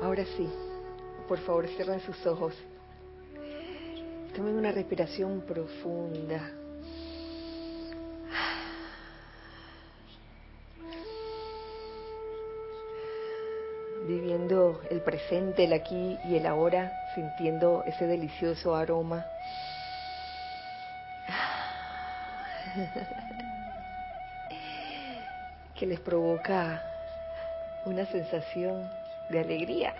Ahora sí, por favor cierren sus ojos. Tomen una respiración profunda. Viviendo el presente, el aquí y el ahora, sintiendo ese delicioso aroma. que les provoca una sensación de alegría.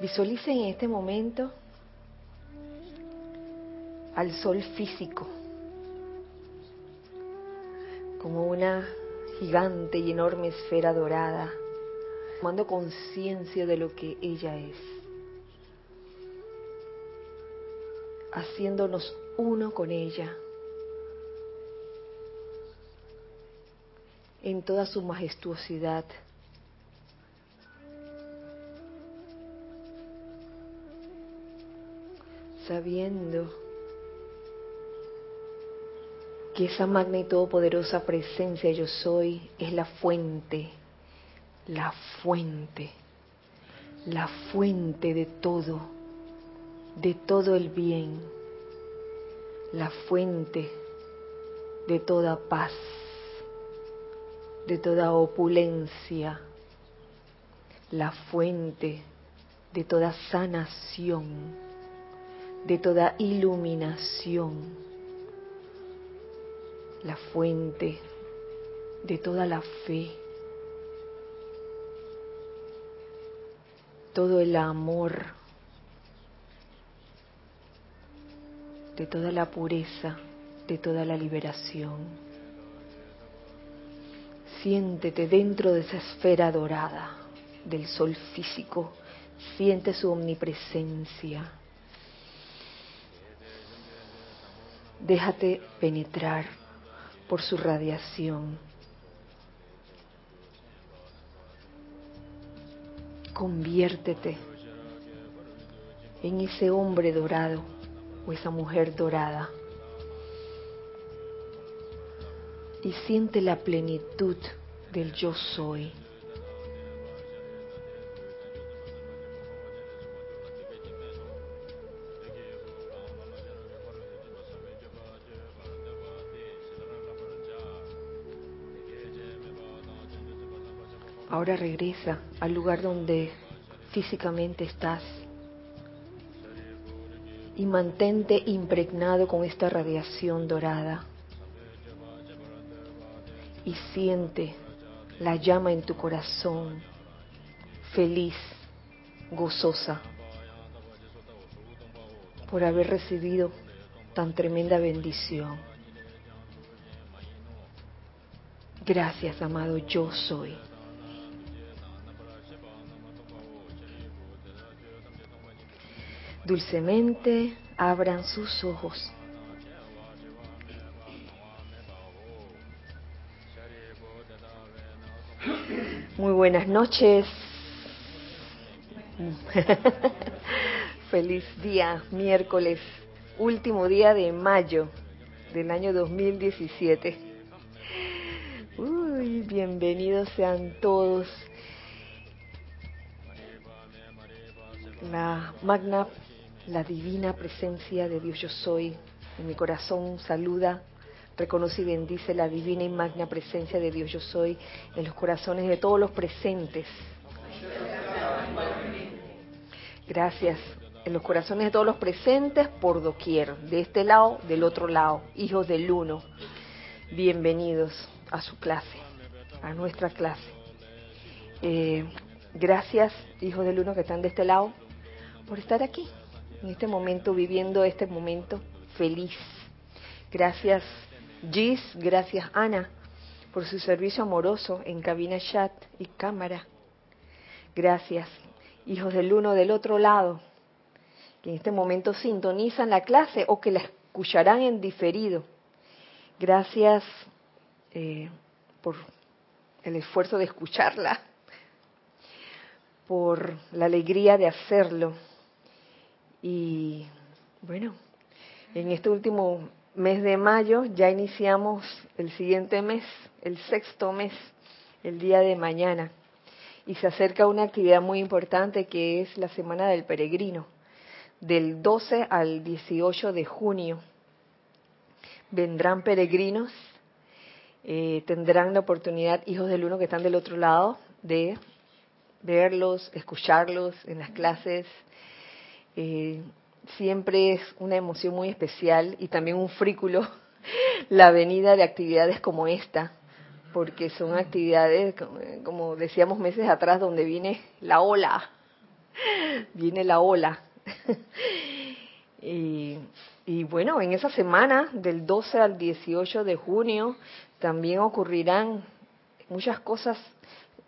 Visualicen en este momento al sol físico como una gigante y enorme esfera dorada, tomando conciencia de lo que ella es, haciéndonos uno con ella en toda su majestuosidad. sabiendo que esa magna y todopoderosa presencia yo soy es la fuente, la fuente, la fuente de todo, de todo el bien, la fuente de toda paz, de toda opulencia, la fuente de toda sanación, de toda iluminación la fuente de toda la fe, todo el amor, de toda la pureza, de toda la liberación. Siéntete dentro de esa esfera dorada del sol físico, siente su omnipresencia. Déjate penetrar por su radiación. Conviértete en ese hombre dorado o esa mujer dorada y siente la plenitud del yo soy. Ahora regresa al lugar donde físicamente estás y mantente impregnado con esta radiación dorada y siente la llama en tu corazón, feliz, gozosa, por haber recibido tan tremenda bendición. Gracias, amado, yo soy. Dulcemente abran sus ojos. Muy buenas noches. Feliz día, miércoles, último día de mayo del año 2017. Uy, bienvenidos sean todos. La magna la divina presencia de Dios yo soy en mi corazón saluda, reconoce y bendice la divina y magna presencia de Dios yo soy en los corazones de todos los presentes. Gracias. En los corazones de todos los presentes por doquier, de este lado, del otro lado, hijos del uno. Bienvenidos a su clase, a nuestra clase. Eh, gracias, hijos del uno que están de este lado, por estar aquí en este momento, viviendo este momento feliz. Gracias Gis, gracias Ana por su servicio amoroso en cabina chat y cámara. Gracias, hijos del uno del otro lado, que en este momento sintonizan la clase o que la escucharán en diferido. Gracias eh, por el esfuerzo de escucharla, por la alegría de hacerlo y bueno, en este último mes de mayo, ya iniciamos el siguiente mes, el sexto mes, el día de mañana. Y se acerca una actividad muy importante que es la Semana del Peregrino, del 12 al 18 de junio. Vendrán peregrinos, eh, tendrán la oportunidad, hijos del uno que están del otro lado, de verlos, escucharlos en las clases. Eh, siempre es una emoción muy especial y también un frículo la venida de actividades como esta, porque son actividades, como decíamos meses atrás, donde viene la ola, viene la ola. y, y bueno, en esa semana, del 12 al 18 de junio, también ocurrirán muchas cosas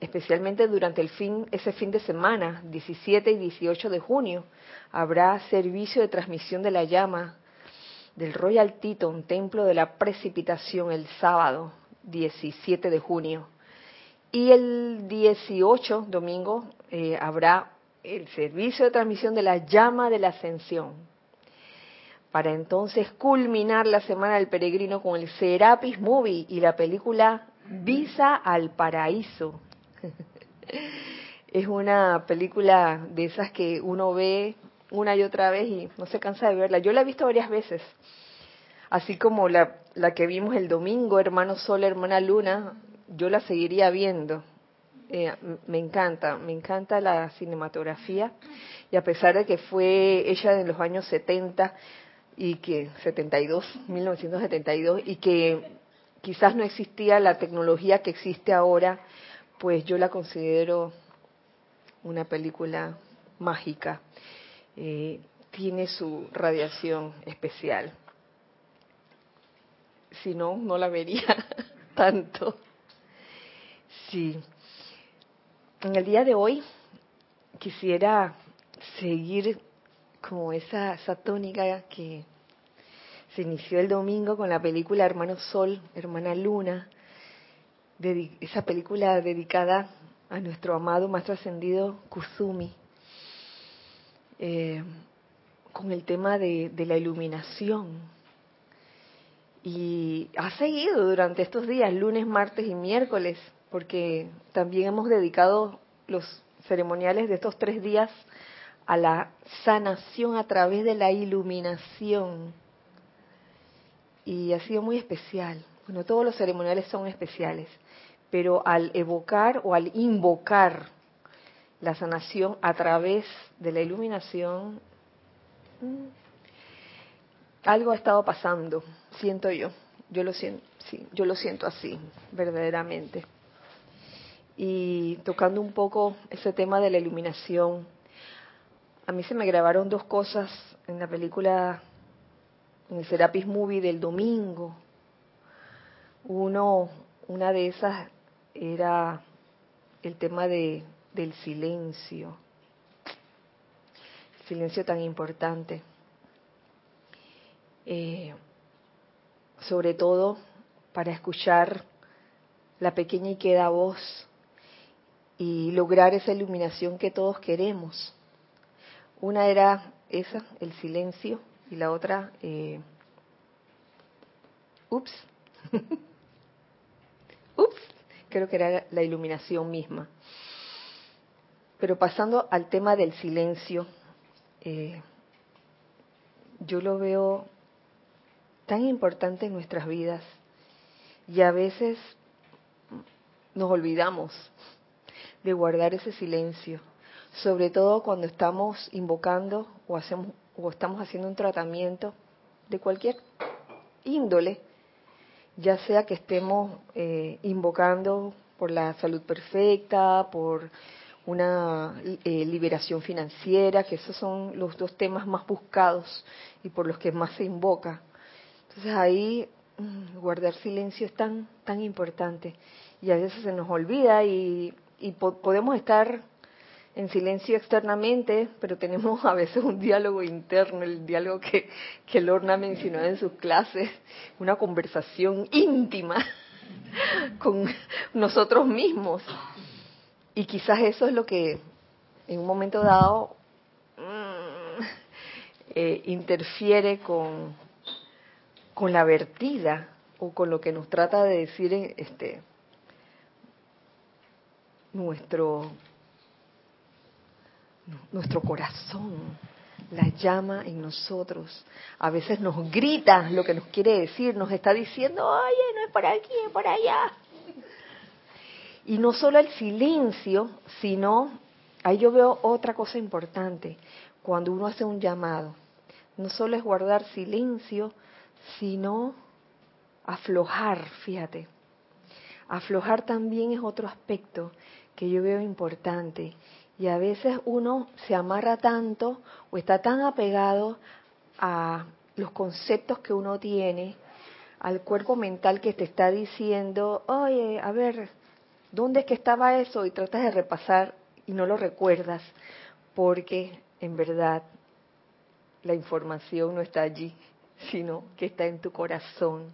especialmente durante el fin, ese fin de semana, 17 y 18 de junio, habrá servicio de transmisión de la llama del Royal Teton, Templo de la Precipitación, el sábado 17 de junio. Y el 18, domingo, eh, habrá el servicio de transmisión de la llama de la ascensión. Para entonces culminar la Semana del Peregrino con el Serapis Movie y la película Visa al Paraíso, es una película de esas que uno ve una y otra vez y no se cansa de verla. Yo la he visto varias veces, así como la, la que vimos el domingo, Hermano Sol, Hermana Luna, yo la seguiría viendo. Eh, me encanta, me encanta la cinematografía y a pesar de que fue hecha en los años 70 y que 72, 1972 y que quizás no existía la tecnología que existe ahora, pues yo la considero una película mágica. Eh, tiene su radiación especial. Si no, no la vería tanto. Sí. En el día de hoy quisiera seguir como esa, esa tónica que se inició el domingo con la película Hermano Sol, Hermana Luna, esa película dedicada a nuestro amado más trascendido Kusumi, eh, con el tema de la iluminación. Y ha seguido durante estos días, lunes, martes y miércoles, porque también hemos dedicado los ceremoniales de estos tres días a la sanación a través de la iluminación. Y ha sido muy especial. Bueno, todos los ceremoniales son especiales pero al evocar o al invocar la sanación a través de la iluminación, mm, algo ha estado pasando, siento yo. Yo lo siento, sí, yo lo siento así, verdaderamente. Y tocando un poco ese tema de la iluminación, a mí se me grabaron dos cosas en la película, en el Serapis Movie del domingo. Uno, una de esas era el tema de, del silencio, el silencio tan importante. Eh, sobre todo para escuchar la pequeña y queda voz y lograr esa iluminación que todos queremos. Una era esa, el silencio, y la otra, eh, ups, creo que era la iluminación misma. Pero pasando al tema del silencio, eh, yo lo veo tan importante en nuestras vidas y a veces nos olvidamos de guardar ese silencio, sobre todo cuando estamos invocando o hacemos o estamos haciendo un tratamiento de cualquier índole ya sea que estemos eh, invocando por la salud perfecta, por una eh, liberación financiera, que esos son los dos temas más buscados y por los que más se invoca. Entonces ahí mm, guardar silencio es tan, tan importante y a veces se nos olvida y, y podemos estar en silencio externamente, pero tenemos a veces un diálogo interno, el diálogo que, que Lorna mencionó en sus clases, una conversación íntima con nosotros mismos. Y quizás eso es lo que en un momento dado mm, eh, interfiere con, con la vertida o con lo que nos trata de decir este nuestro nuestro corazón, la llama en nosotros. A veces nos grita lo que nos quiere decir, nos está diciendo, oye, no es por aquí, es por allá. Y no solo el silencio, sino, ahí yo veo otra cosa importante, cuando uno hace un llamado. No solo es guardar silencio, sino aflojar, fíjate. Aflojar también es otro aspecto que yo veo importante. Y a veces uno se amarra tanto o está tan apegado a los conceptos que uno tiene, al cuerpo mental que te está diciendo, oye, a ver, ¿dónde es que estaba eso? Y tratas de repasar y no lo recuerdas, porque en verdad la información no está allí, sino que está en tu corazón.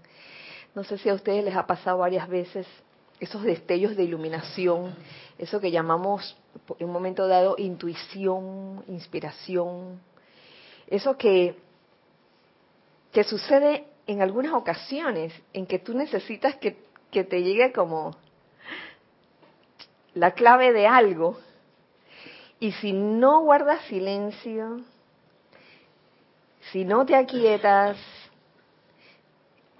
No sé si a ustedes les ha pasado varias veces esos destellos de iluminación, eso que llamamos en un momento dado intuición, inspiración, eso que, que sucede en algunas ocasiones en que tú necesitas que, que te llegue como la clave de algo y si no guardas silencio, si no te aquietas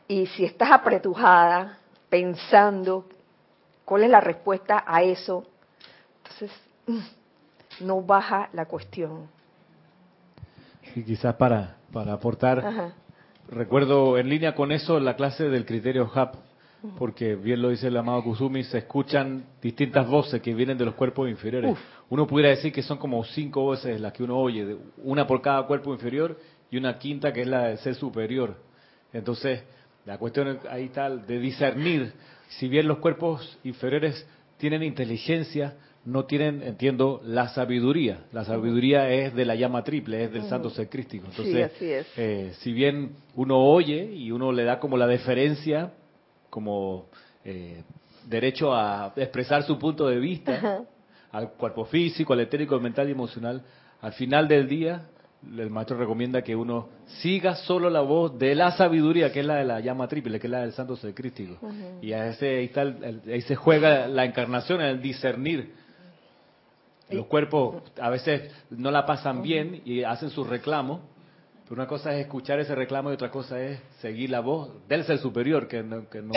y si estás apretujada pensando cuál es la respuesta a eso, entonces mm, no baja la cuestión. Y quizás para, para aportar, recuerdo en línea con eso la clase del criterio HAP, porque bien lo dice el amado Kusumi, se escuchan distintas voces que vienen de los cuerpos inferiores. Uno pudiera decir que son como cinco voces las que uno oye, una por cada cuerpo inferior y una quinta que es la del ser superior. Entonces, la cuestión ahí está de discernir, si bien los cuerpos inferiores tienen inteligencia, no tienen, entiendo, la sabiduría. La sabiduría es de la llama triple, es del santo ser crístico. Entonces, eh, si bien uno oye y uno le da como la deferencia, como eh, derecho a expresar su punto de vista al cuerpo físico, al etérico, al mental y emocional, al final del día el maestro recomienda que uno siga solo la voz de la sabiduría, que es la de la llama triple, que es la del santo ser crístico. Y a ese, ahí, está ahí se juega la encarnación, el discernir. Los cuerpos a veces no la pasan bien y hacen sus reclamos, pero una cosa es escuchar ese reclamo y otra cosa es seguir la voz del ser superior, que que no,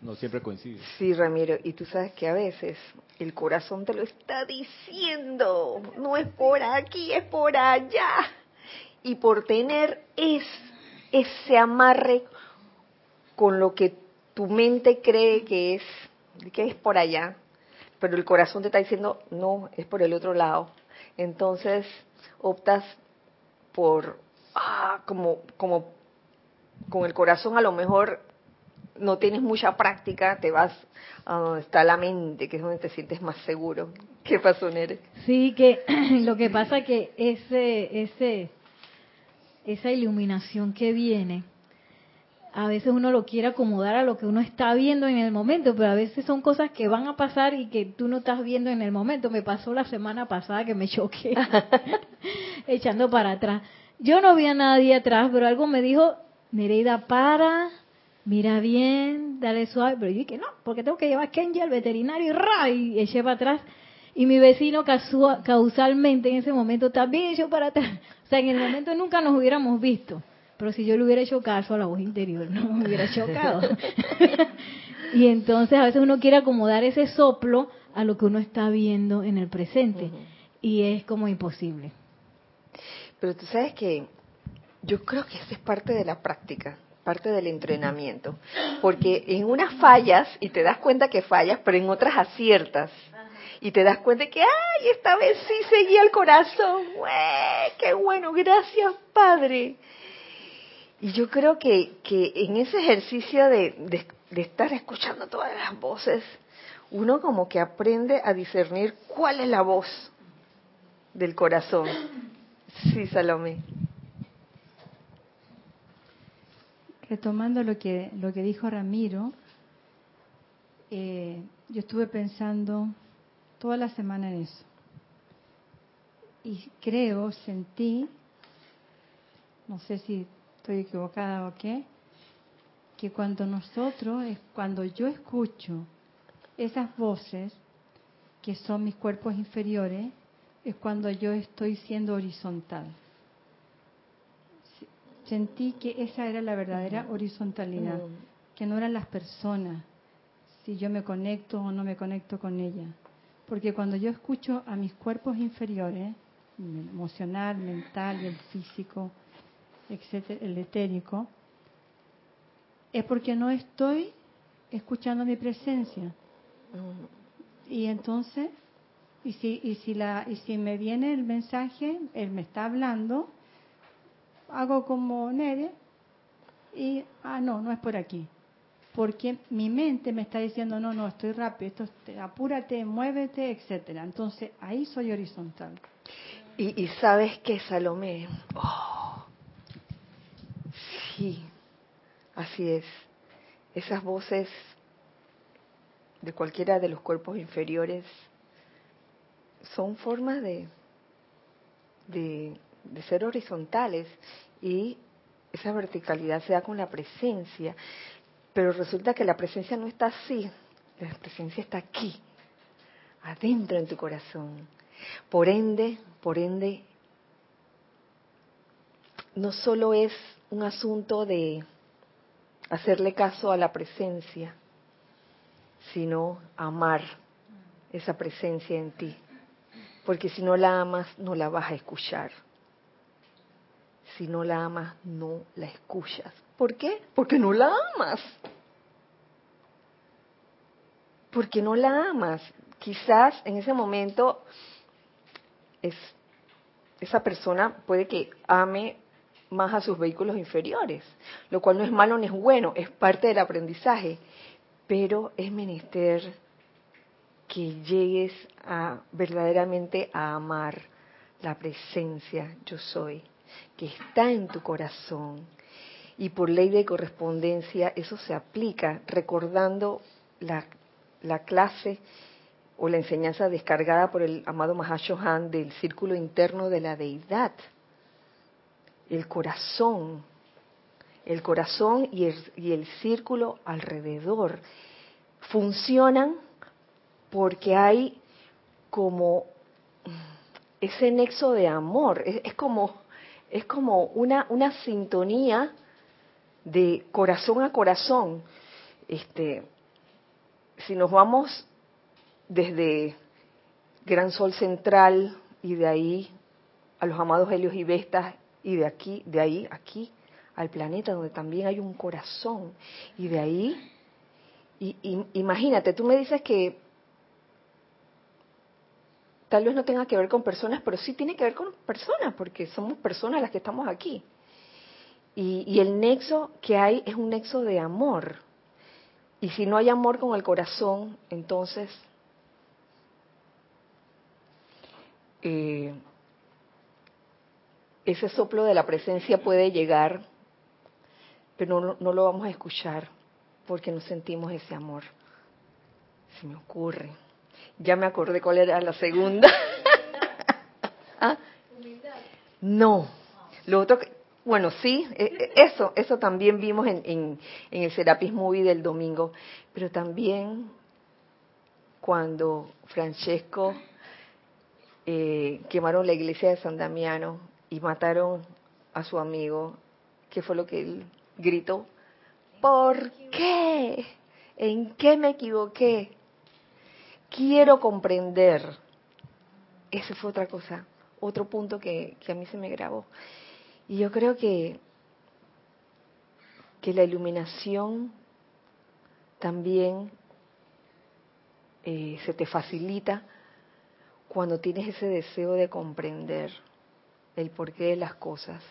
no siempre coincide. Sí, Ramiro, y tú sabes que a veces el corazón te lo está diciendo, no es por aquí, es por allá. Y por tener es, ese amarre con lo que tu mente cree que es, que es por allá, pero el corazón te está diciendo, no, es por el otro lado. Entonces optas por, ah, como, como con el corazón a lo mejor no tienes mucha práctica, te vas a donde está la mente, que es donde te sientes más seguro. ¿Qué pasó, Nere? Sí, que lo que pasa que ese, ese, esa iluminación que viene, a veces uno lo quiere acomodar a lo que uno está viendo en el momento, pero a veces son cosas que van a pasar y que tú no estás viendo en el momento. Me pasó la semana pasada que me choqué echando para atrás. Yo no vi a nadie atrás, pero algo me dijo, Nereida, para, mira bien, dale suave, pero yo dije, no, porque tengo que llevar a Kenji al veterinario y, ra, y eché para atrás. Y mi vecino causalmente en ese momento también echó para atrás. O sea, en el momento nunca nos hubiéramos visto. Pero si yo le hubiera hecho caso a la voz interior, no me hubiera chocado. y entonces a veces uno quiere acomodar ese soplo a lo que uno está viendo en el presente. Y es como imposible. Pero tú sabes que yo creo que esa es parte de la práctica parte del entrenamiento. Porque en unas fallas y te das cuenta que fallas, pero en otras aciertas. Y te das cuenta que, ay, esta vez sí seguía el corazón. ¡Qué bueno! Gracias, Padre. Y yo creo que, que en ese ejercicio de, de estar escuchando todas las voces, uno como que aprende a discernir cuál es la voz del corazón. Sí, Salomé. Retomando lo que, lo que dijo Ramiro, eh, yo estuve pensando toda la semana en eso. Y creo, sentí, no sé si estoy equivocada o qué, que cuando nosotros, cuando yo escucho esas voces, que son mis cuerpos inferiores, es cuando yo estoy siendo horizontal. Sentí que esa era la verdadera horizontalidad, que no eran las personas, si yo me conecto o no me conecto con ellas. Porque cuando yo escucho a mis cuerpos inferiores, emocional, mental, el físico, etcétera, el etérico, es porque no estoy escuchando mi presencia. Y entonces, y si, y si, la, y si me viene el mensaje, él me está hablando, hago como Nere y, ah, no, no es por aquí. Porque mi mente me está diciendo, no, no, estoy rápido, esto, apúrate, muévete, etcétera. Entonces, ahí soy horizontal. Y, y sabes que Salomé, oh, sí, así es. Esas voces de cualquiera de los cuerpos inferiores son formas de, de, ser horizontales y esa verticalidad se da con la presencia, pero resulta que la presencia no está así, la presencia está aquí, adentro en tu corazón. Por ende, por ende, no solo es un asunto de hacerle caso a la presencia, sino amar esa presencia en ti. Porque si no la amas, no la vas a escuchar. Si no la amas, no la escuchas. ¿Por qué? Porque no la amas. Porque no la amas. Quizás en ese momento es, esa persona puede que ame más a sus vehículos inferiores, lo cual no es malo ni es bueno, es parte del aprendizaje pero es menester que llegues a verdaderamente a amar la presencia yo soy, que está en tu corazón. Y por ley de correspondencia eso se aplica recordando la, la clase o la enseñanza descargada por el amado Mahashohan del círculo interno de la deidad, el corazón, el corazón y el, y el círculo alrededor funcionan porque hay como ese nexo de amor, es, como es como una una sintonía de corazón a corazón. Este, si nos vamos desde Gran Sol Central y de ahí a los amados Helios y Vestas y de aquí, de ahí aquí al planeta donde también hay un corazón y de ahí, y, imagínate, tú me dices que tal vez no tenga que ver con personas, pero sí tiene que ver con personas, porque somos personas las que estamos aquí. Y, y, el nexo que hay es un nexo de amor. Y si no hay amor con el corazón, entonces eh, ese soplo de la presencia puede llegar pero no, lo vamos a escuchar porque no sentimos ese amor. Se me ocurre. Ya me acordé cuál era la segunda. ¿Ah? No. Lo otro, bueno, sí, e, e, eso, eso también vimos en, en, el Serapis Movie del domingo, pero también cuando Francesco eh, quemaron la iglesia de San Damiano y mataron a su amigo, ¿qué fue lo que él gritó, ¿por qué? ¿En qué me equivoqué? Quiero comprender. Esa fue otra cosa, otro punto que, a mí se me grabó. Y yo creo que, que la iluminación también eh, se te facilita cuando tienes ese deseo de comprender el porqué de las cosas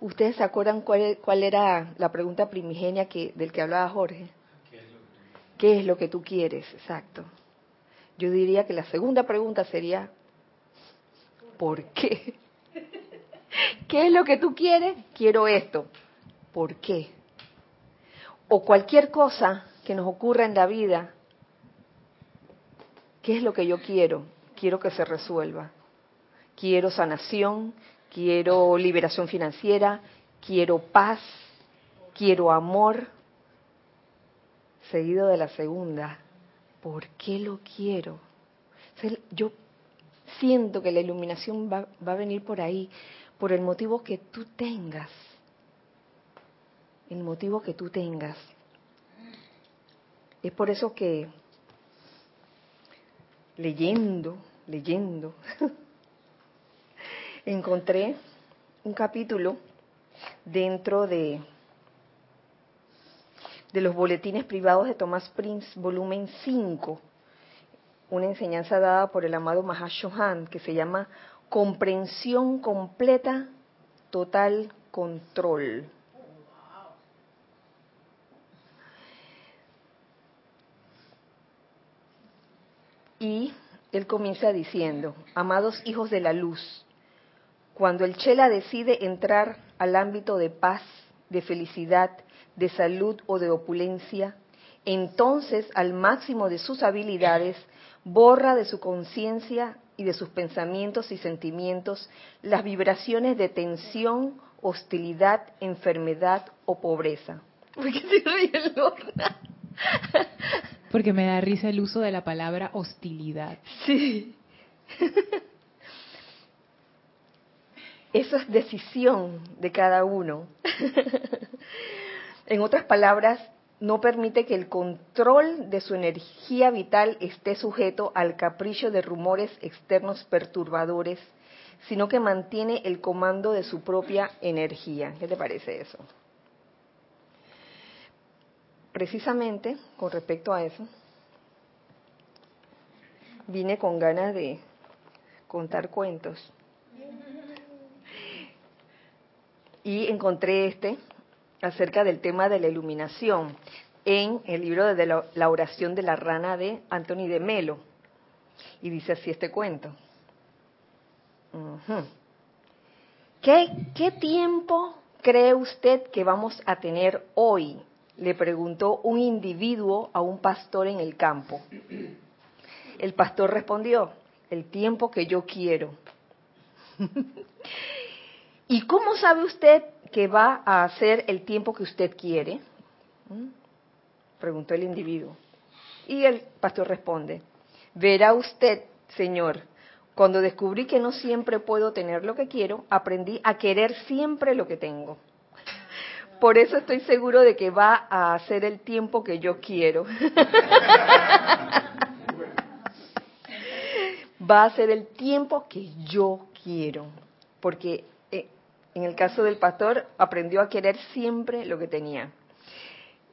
¿Ustedes se acuerdan cuál, era la pregunta primigenia que, del que hablaba Jorge? ¿Qué es lo que tú quieres? Exacto. Yo diría que la segunda pregunta sería, ¿por qué? ¿Qué es lo que tú quieres? Quiero esto. ¿Por qué? O cualquier cosa que nos ocurra en la vida, ¿qué es lo que yo quiero? Quiero que se resuelva. Quiero sanación, quiero liberación financiera, quiero paz, quiero amor, seguido de la segunda, ¿por qué lo quiero? Yo siento que la iluminación va, va a venir por ahí, por el motivo que tú tengas, el motivo que tú tengas. Es por eso que leyendo, leyendo, encontré un capítulo dentro de, de los boletines privados de Thomas Prince, volumen 5, una enseñanza dada por el amado Mahashohan que se llama Comprensión completa, total control. Y él comienza diciendo, amados hijos de la luz, cuando el Chela decide entrar al ámbito de paz, de felicidad, de salud o de opulencia, entonces al máximo de sus habilidades borra de su conciencia y de sus pensamientos y sentimientos las vibraciones de tensión, hostilidad, enfermedad o pobreza. ¿Por qué se ríe Lorna? Porque me da risa el uso de la palabra hostilidad. Sí. Eso es decisión de cada uno. en otras palabras, no permite que el control de su energía vital esté sujeto al capricho de rumores externos perturbadores, sino que mantiene el comando de su propia energía. ¿Qué te parece eso? Precisamente con respecto a eso, vine con ganas de contar cuentos. Y encontré este acerca del tema de la iluminación en el libro de la, oración de la rana de Anthony de Melo. Y dice así este cuento. ¿Qué, ¿Qué tiempo cree usted que vamos a tener hoy le preguntó un individuo a un pastor en el campo. El pastor respondió, el tiempo que yo quiero. ¿Y cómo sabe usted que va a hacer el tiempo que usted quiere? Preguntó el individuo. Y el pastor responde, verá usted, Señor, cuando descubrí que no siempre puedo tener lo que quiero, aprendí a querer siempre lo que tengo. Por eso estoy seguro de que va a hacer el tiempo que yo quiero. va a ser el tiempo que yo quiero. Porque en el caso del pastor aprendió a querer siempre lo que tenía.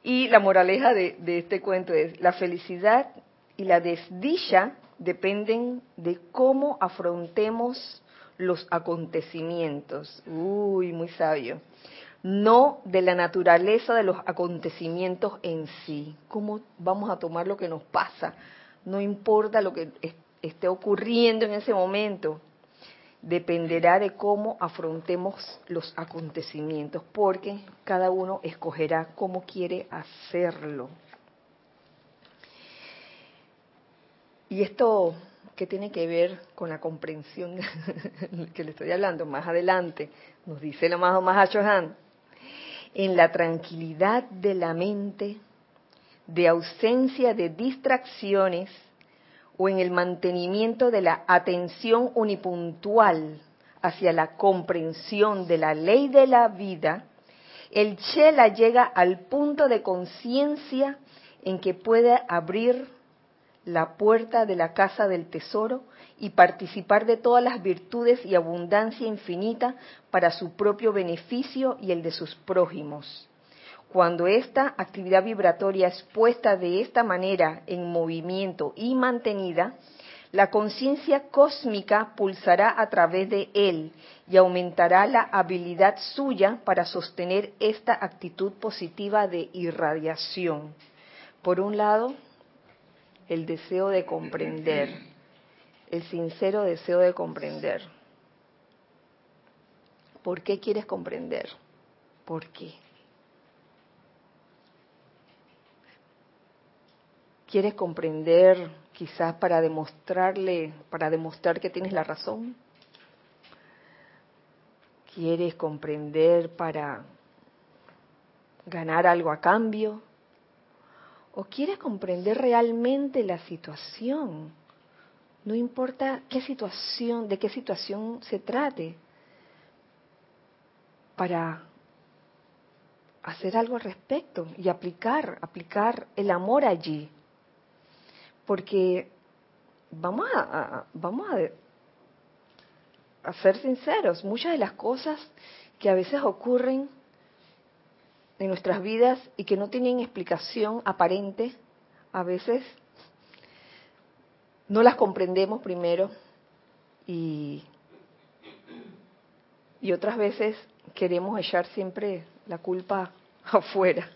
Y la moraleja de, de este cuento es, la felicidad y la desdicha dependen de cómo afrontemos los acontecimientos. Uy, muy sabio no de la naturaleza de los acontecimientos en sí. ¿Cómo vamos a tomar lo que nos pasa? No importa lo que esté ocurriendo en ese momento, dependerá de cómo afrontemos los acontecimientos, porque cada uno escogerá cómo quiere hacerlo. Y esto que tiene que ver con la comprensión que le estoy hablando más adelante, nos dice el amado Mahacho Han, en la tranquilidad de la mente, de ausencia de distracciones o en el mantenimiento de la atención unipuntual hacia la comprensión de la ley de la vida, el Chela llega al punto de conciencia en que puede abrir la puerta de la casa del tesoro y participar de todas las virtudes y abundancia infinita para su propio beneficio y el de sus prójimos. Cuando esta actividad vibratoria es puesta de esta manera en movimiento y mantenida, la conciencia cósmica pulsará a través de él y aumentará la habilidad suya para sostener esta actitud positiva de irradiación. Por un lado, el deseo de comprender, el sincero deseo de comprender. ¿Por qué quieres comprender? ¿Por qué? ¿Quieres comprender quizás para demostrarle, para demostrar que tienes la razón? ¿Quieres comprender para ganar algo a cambio? ¿O quieres comprender realmente la situación? No importa qué situación, de qué situación se trate, para hacer algo al respecto y aplicar, aplicar el amor allí. Porque vamos a, vamos a, a ser sinceros, muchas de las cosas que a veces ocurren en nuestras vidas y que no tienen explicación aparente, a veces no las comprendemos primero y, y otras veces queremos echar siempre la culpa afuera,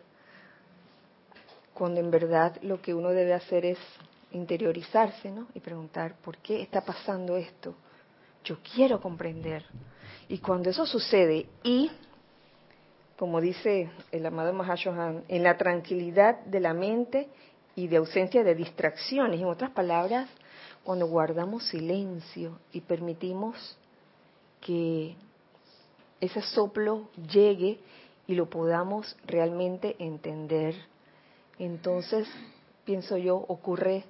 cuando en verdad lo que uno debe hacer es interiorizarse ¿no? y preguntar, ¿por qué está pasando esto? Yo quiero comprender. Y cuando eso sucede y, como dice el amado Mahashohan, en la tranquilidad de la mente y de ausencia de distracciones, en otras palabras, cuando guardamos silencio y permitimos que ese soplo llegue y lo podamos realmente entender, entonces, pienso yo, ocurre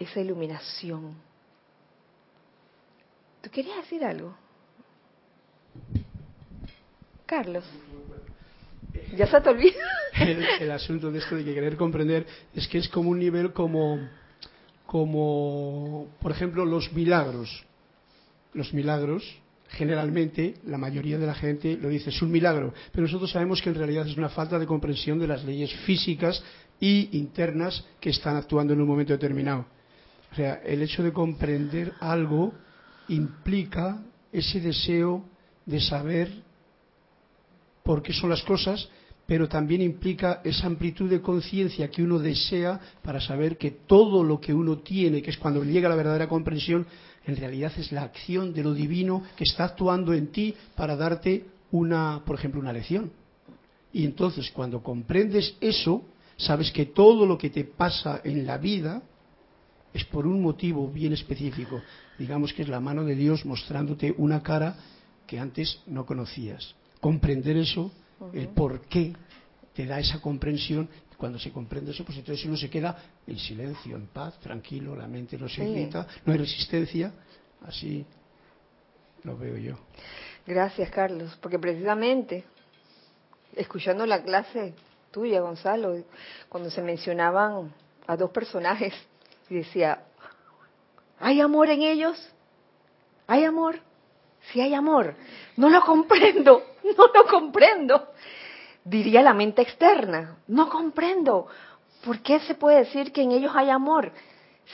esa iluminación. ¿Tú querías decir algo? Carlos. Ya se te olvida. El, asunto de esto de que querer comprender es que es como un nivel como, como, por ejemplo, los milagros. Los milagros generalmente la mayoría de la gente lo dice, es un milagro, pero nosotros sabemos que en realidad es una falta de comprensión de las leyes físicas y internas que están actuando en un momento determinado. O sea, el hecho de comprender algo implica ese deseo de saber por qué son las cosas, pero también implica esa amplitud de conciencia que uno desea para saber que todo lo que uno tiene, que es cuando llega la verdadera comprensión, en realidad es la acción de lo divino que está actuando en ti para darte una, por ejemplo, una lección. Y entonces cuando comprendes eso, sabes que todo lo que te pasa en la vida es por un motivo bien específico. Digamos que es la mano de Dios mostrándote una cara que antes no conocías. Comprender eso, el por qué te da esa comprensión cuando se comprende eso, pues entonces uno se queda en silencio, en paz, tranquilo, la mente no se irrita, no hay resistencia, así lo veo yo. Gracias, Carlos, porque precisamente, escuchando la clase tuya, Gonzalo, cuando se mencionaban a dos personajes, y decía, ¿hay amor en ellos? ¿Hay amor? Si hay amor, no lo comprendo, no lo comprendo diría la mente externa, no comprendo, ¿por qué se puede decir que en ellos hay amor?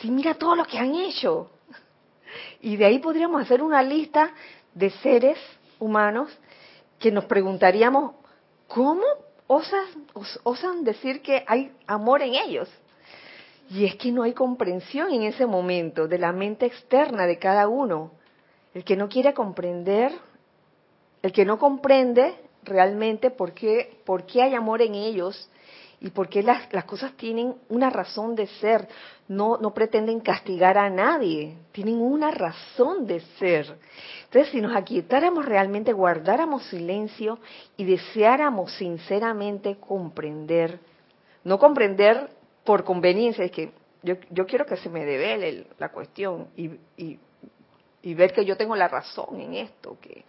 Si mira todo lo que han hecho. Y de ahí podríamos hacer una lista de seres humanos que nos preguntaríamos, ¿cómo osan, osan decir que hay amor en ellos? Y es que no hay comprensión en ese momento de la mente externa de cada uno. El que no quiere comprender, el que no comprende, realmente por qué, por qué hay amor en ellos y por qué las, las cosas tienen una razón de ser. No, no pretenden castigar a nadie, tienen una razón de ser. Entonces, si nos aquietáramos realmente, guardáramos silencio y deseáramos sinceramente comprender, no comprender por conveniencia, es que yo, yo quiero que se me devele la cuestión y, y, y ver que yo tengo la razón en esto, que,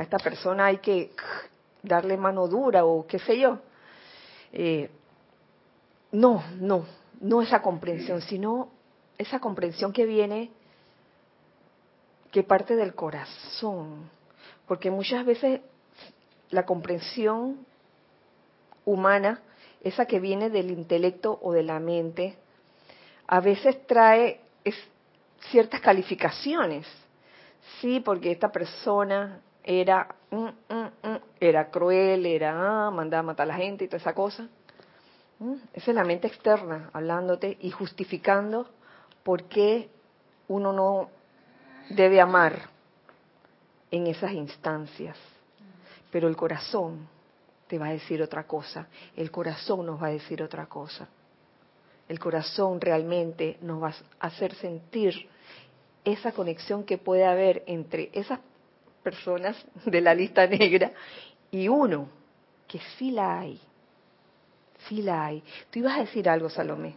a esta persona hay que darle mano dura o qué sé yo. Eh, no, no, no esa comprensión, sino esa comprensión que viene, que parte del corazón. Porque muchas veces la comprensión humana, esa que viene del intelecto o de la mente, a veces trae ciertas calificaciones. Sí, porque esta persona era, mm, mm, mm, era cruel, era, ah, mandaba a matar a la gente y toda esa cosa. Esa es la mente externa hablándote y justificando por qué uno no debe amar en esas instancias. Pero el corazón te va a decir otra cosa, el corazón nos va a decir otra cosa. El corazón realmente nos va a hacer sentir esa conexión que puede haber entre esas personas de la lista negra y uno que sí la hay. Sí la hay. Tú ibas a decir algo, Salomé.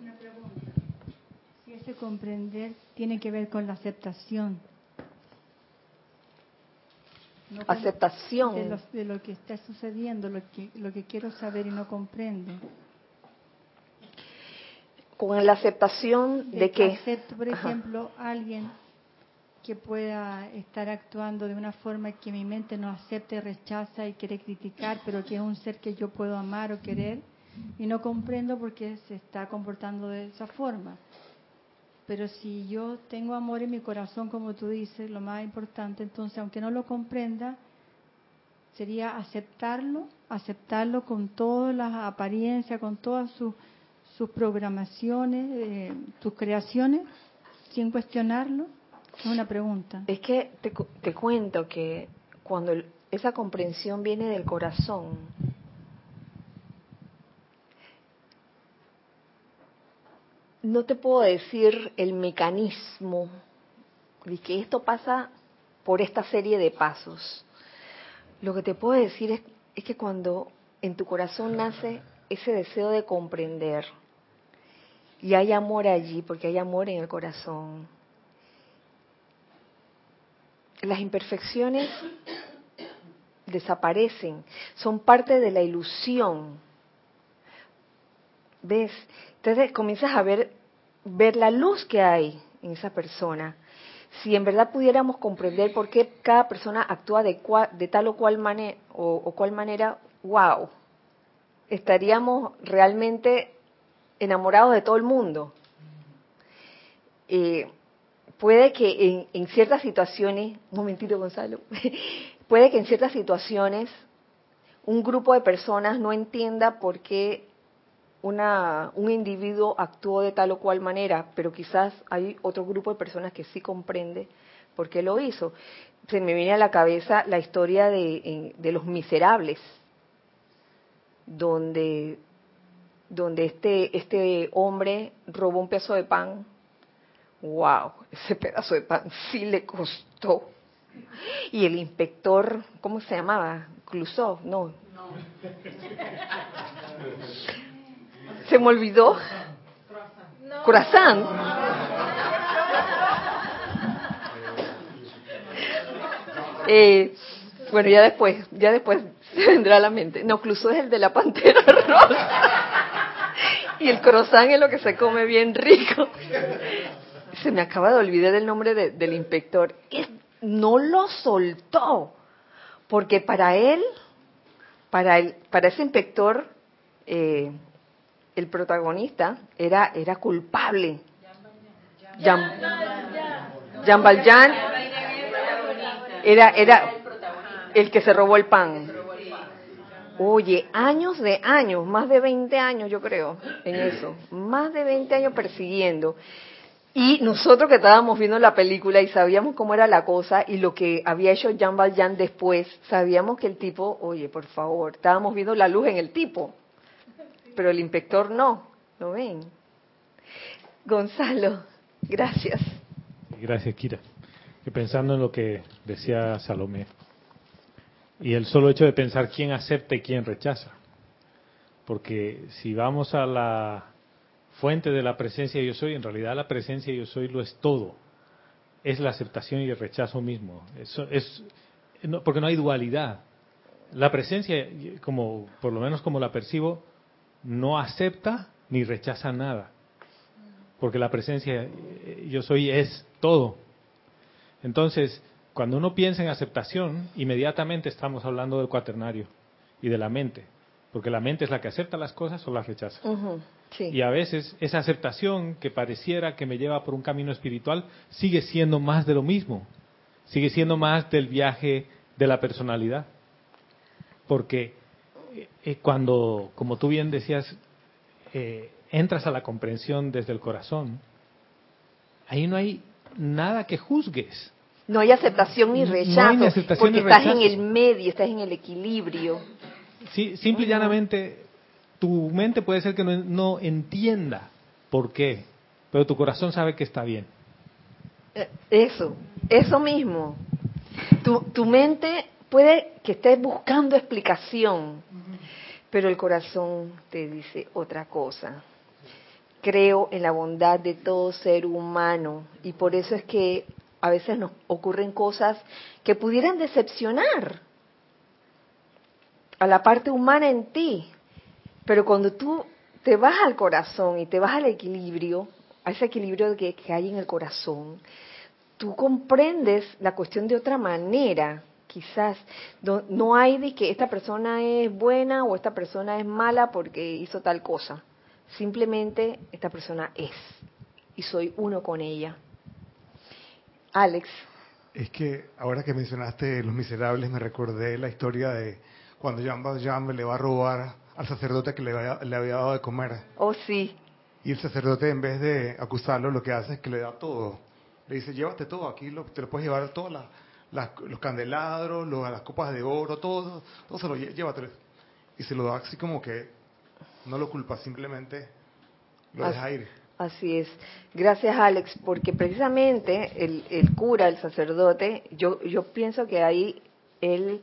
Si ese comprender tiene que ver con la aceptación. Aceptación. De lo, de lo, que está sucediendo, lo que, lo que quiero saber y no comprendo. Con la aceptación de, que... Acepto, por ejemplo, alguien que pueda estar actuando de una forma que mi mente no acepte, rechaza y quiere criticar, pero que es un ser que yo puedo amar o querer y no comprendo por qué se está comportando de esa forma. Pero si yo tengo amor en mi corazón, como tú dices, lo más importante, entonces, aunque no lo comprenda, sería aceptarlo, aceptarlo con todas las apariencias, con todas sus, sus programaciones, eh, sus creaciones, sin cuestionarlo es una pregunta. Es que te cuento que cuando esa comprensión viene del corazón, no te puedo decir el mecanismo de que esto pasa por esta serie de pasos. Lo que te puedo decir es, que cuando en tu corazón nace ese deseo de comprender y hay amor allí, porque hay amor en el corazón, las imperfecciones desaparecen, son parte de la ilusión. ¿Ves? Entonces comienzas a ver, ver la luz que hay en esa persona. Si en verdad pudiéramos comprender por qué cada persona actúa de, de tal o cual, manera, o, cual manera, wow, estaríamos realmente enamorados de todo el mundo. Eh, puede que en, ciertas situaciones, un momentito Gonzalo, puede que en ciertas situaciones un grupo de personas no entienda por qué una, un individuo actuó de tal o cual manera, pero quizás hay otro grupo de personas que sí comprende por qué lo hizo. Se me viene a la cabeza la historia de, de los miserables, donde, donde este, este hombre robó un pedazo de pan wow, ese pedazo de pan sí le costó. Y el inspector, ¿cómo se llamaba? Clusov, no. ¿Se me olvidó? Corazán. Eh, bueno, ya después, ya después se vendrá a la mente. No, Clusov es el de la pantera rosa. Y el croissant es lo que se come bien rico se me acaba de olvidar el nombre del inspector, no lo soltó, porque para él, para, el, para ese inspector, eh, el protagonista era, era culpable. Jean Valjean era, era el que se robó el pan. Oye, años de años, más de 20 años yo creo en eso, más de 20 años persiguiendo. Y nosotros que estábamos viendo la película y sabíamos cómo era la cosa y lo que había hecho Jean Valjean después, sabíamos que el tipo, oye, por favor, estábamos viendo la luz en el tipo, pero el inspector no, ¿lo ven? Gonzalo, gracias. Gracias, Kira. Pensando en lo que decía Salomé, y el solo hecho de pensar quién acepta y quién rechaza, porque si vamos a la fuente de la presencia yo soy, en realidad la presencia yo soy lo es todo. Es la aceptación y el rechazo mismo. Eso es porque no hay dualidad. La presencia, como por lo menos como la percibo, no acepta ni rechaza nada. Porque la presencia yo soy es todo. Entonces, cuando uno piensa en aceptación, inmediatamente estamos hablando del cuaternario y de la mente. Porque la mente es la que acepta las cosas o las rechaza. Y a veces esa aceptación que pareciera que me lleva por un camino espiritual sigue siendo más de lo mismo, sigue siendo más del viaje de la personalidad. Porque eh, cuando, como tú bien decías, eh, entras a la comprensión desde el corazón, ahí no hay nada que juzgues. No hay aceptación ni rechazo, porque estás en el medio, estás en el equilibrio. Sí, simple y llanamente tu mente puede ser que no, entienda por qué, pero tu corazón sabe que está bien. Eh, eso, eso mismo. tu, tu mente puede que estés buscando explicación, pero el corazón te dice otra cosa. Creo en la bondad de todo ser humano y por eso es que a veces nos ocurren cosas que pudieran decepcionar a la parte humana en ti. Pero cuando tú te vas al corazón y te vas al equilibrio, a ese equilibrio que, que hay en el corazón, tú comprendes la cuestión de otra manera. Quizás no, no hay de que esta persona es buena o esta persona es mala porque hizo tal cosa. Simplemente esta persona es y soy uno con ella. Alex. Es que ahora que mencionaste Los Miserables me recordé la historia de cuando Jean Valjean le va a robar al sacerdote que le había, le había dado de comer. Oh, sí. Y el sacerdote en vez de acusarlo lo que hace es que le da todo. Le dice, llévate todo, aquí lo, te lo puedes llevar todos los candelabros, las copas de oro, todo, todo se lo llévatelo. Y se lo da así como que no lo culpa, simplemente lo deja ir. Así es. Gracias, Alex, porque precisamente el, el cura, el sacerdote, yo, yo pienso que ahí él,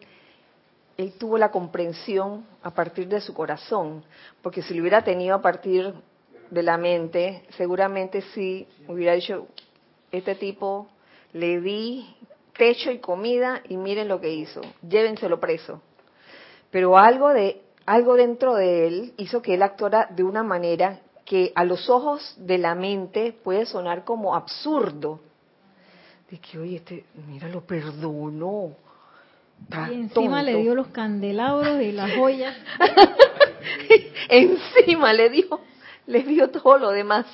él tuvo la comprensión a partir de su corazón, porque si lo hubiera tenido a partir de la mente, seguramente sí hubiera dicho, este tipo le di techo y comida y miren lo que hizo, llévenselo preso. Pero algo de algo dentro de él hizo que él actuara de una manera que a los ojos de la mente puede sonar como absurdo. De que, oye, este, mira, lo perdonó. y encima le dio los candelabros y las joyas. encima le dio, le dio todo lo demás.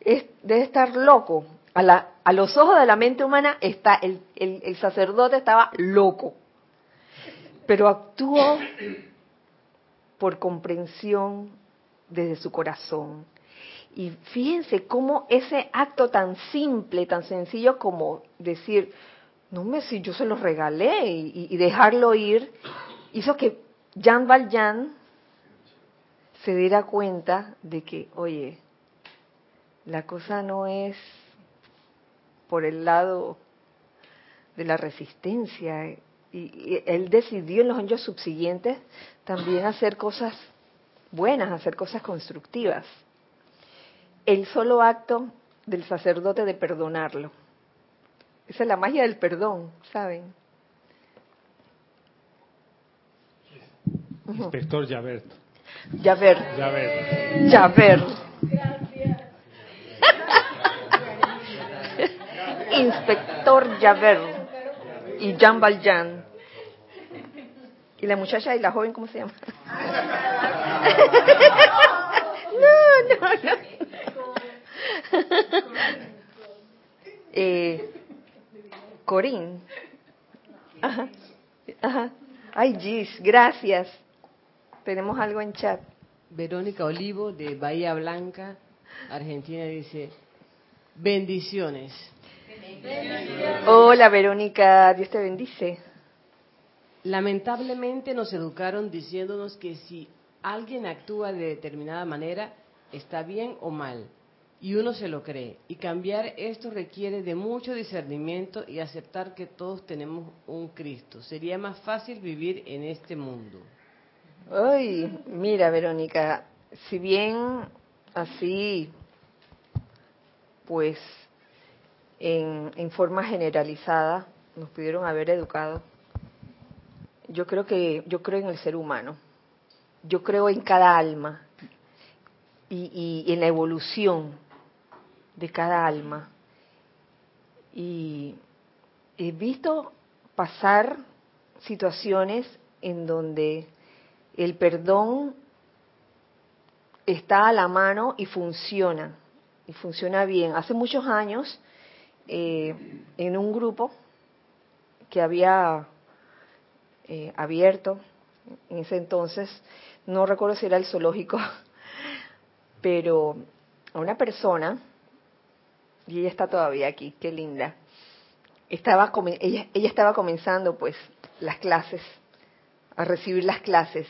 Es, debe estar loco. A, la, a los ojos de la mente humana está el, el, sacerdote estaba loco, pero actuó por comprensión desde su corazón. Y fíjense cómo ese acto tan simple, tan sencillo como decir, no me si yo se lo regalé y, dejarlo ir, hizo que Jean Valjean se diera cuenta de que, oye, la cosa no es por el lado de la resistencia. Y, él decidió en los años subsiguientes también hacer cosas buenas, hacer cosas constructivas. El solo acto del sacerdote de perdonarlo. Esa es la magia del perdón, ¿saben? Inspector Javert. Javert. Javert. Javert. Inspector Javert y Jean Valjean. ¿Y la muchacha y la joven cómo se llama? no, no, no. eh, Corín. Ajá. Ajá. Ay, Gis, gracias. Tenemos algo en chat. Verónica Olivo de Bahía Blanca, Argentina, dice, bendiciones. Hola Verónica, Dios te bendice. Lamentablemente nos educaron diciéndonos que si alguien actúa de determinada manera, está bien o mal, y uno se lo cree. Y cambiar esto requiere de mucho discernimiento y aceptar que todos tenemos un Cristo. Sería más fácil vivir en este mundo. Ay, mira Verónica, si bien así, pues en, en forma generalizada nos pudieron haber educado, yo creo que yo creo en el ser humano, yo creo en cada alma y, y en la evolución de cada alma. Y he visto pasar situaciones en donde el perdón está a la mano y funciona, y funciona bien. Hace muchos años, eh, en un grupo que había eh, abierto en ese entonces, no recuerdo si era el zoológico, pero a una persona, y ella está todavía aquí, qué linda, estaba, ella, ella estaba comenzando pues las clases, a recibir las clases,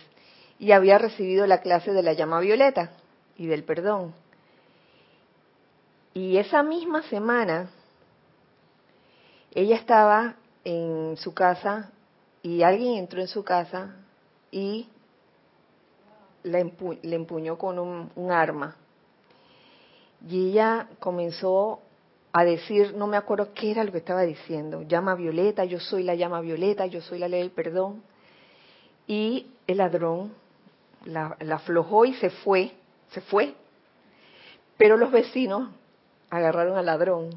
y había recibido la clase de la llama violeta y del perdón. Y esa misma semana, ella estaba en su casa y alguien entró en su casa y le empuñó con un, arma. Y ella comenzó a decir, no me acuerdo qué era lo que estaba diciendo, llama violeta, yo soy la llama violeta, yo soy la ley del perdón. Y el ladrón la, la aflojó y se fue, se fue. Pero los vecinos agarraron al ladrón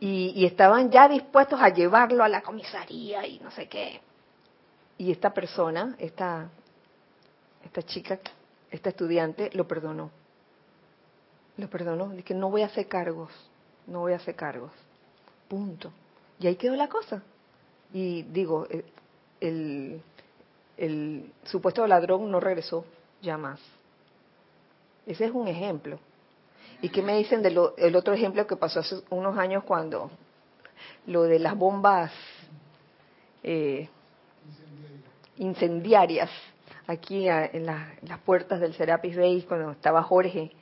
y, estaban ya dispuestos a llevarlo a la comisaría y no sé qué. Y esta persona, esta, esta chica, esta estudiante, lo perdonó. Lo perdonó. Dice, no voy a hacer cargos, no voy a hacer cargos. Punto. Y ahí quedó la cosa. Y digo, eh, el, el supuesto ladrón no regresó ya más. Ese es un ejemplo. ¿Y qué me dicen del otro ejemplo que pasó hace unos años cuando lo de las bombas eh, incendiarias aquí en, las puertas del Serapis Bay cuando estaba Jorge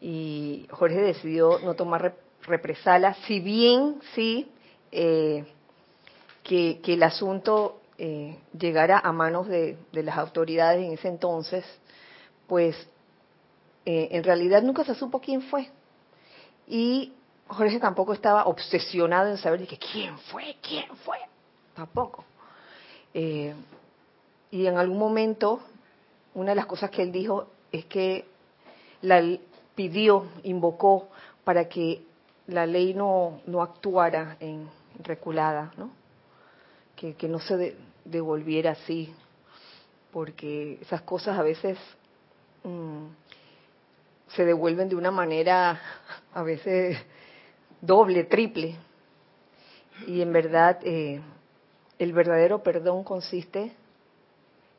y Jorge decidió no tomar represalias, si bien sí eh, que, el asunto eh, llegara a manos de las autoridades en ese entonces, pues eh, en realidad nunca se supo quién fue. Y Jorge tampoco estaba obsesionado en saber que quién fue, quién fue. Tampoco. Eh, y en algún momento, una de las cosas que él dijo es que la pidió, invocó para que la ley no, no actuara en reculada, ¿no? Que, que no se devolviera así, porque esas cosas a veces mm, se devuelven de una manera a veces doble, triple. Y en verdad eh, el verdadero perdón consiste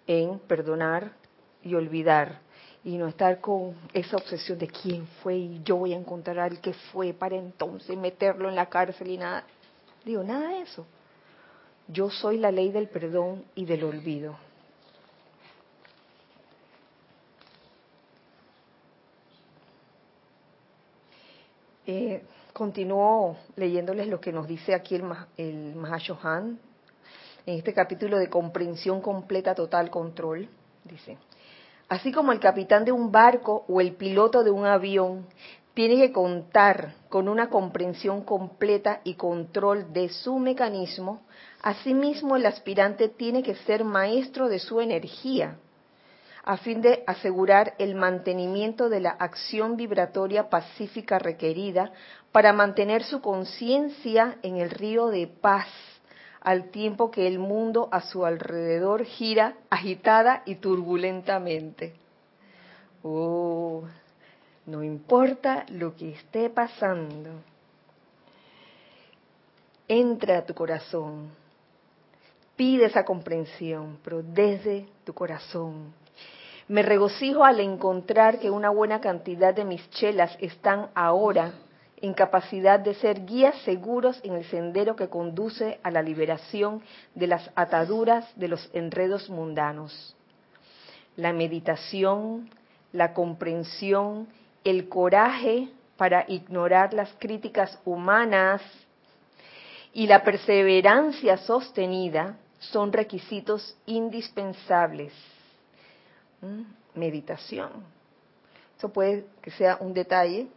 en perdonar y olvidar y no estar con esa obsesión de quién fue y yo voy a encontrar al que fue para entonces meterlo en la cárcel y nada. Digo, nada de eso. Yo soy la ley del perdón y del olvido. Eh, continúo leyéndoles lo que nos dice aquí el, el Mahashohan en este capítulo de comprensión completa, total control. Dice, así como el capitán de un barco o el piloto de un avión tiene que contar con una comprensión completa y control de su mecanismo, asimismo el aspirante tiene que ser maestro de su energía a fin de asegurar el mantenimiento de la acción vibratoria pacífica requerida para mantener su conciencia en el río de paz, al tiempo que el mundo a su alrededor gira agitada y turbulentamente. Oh, no importa lo que esté pasando. Entra a tu corazón. Pide esa comprensión, pero desde tu corazón me regocijo al encontrar que una buena cantidad de mis chelas están ahora en capacidad de ser guías seguros en el sendero que conduce a la liberación de las ataduras de los enredos mundanos. La meditación, la comprensión, el coraje para ignorar las críticas humanas y la perseverancia sostenida son requisitos indispensables Meditación. Eso puede que sea un detalle.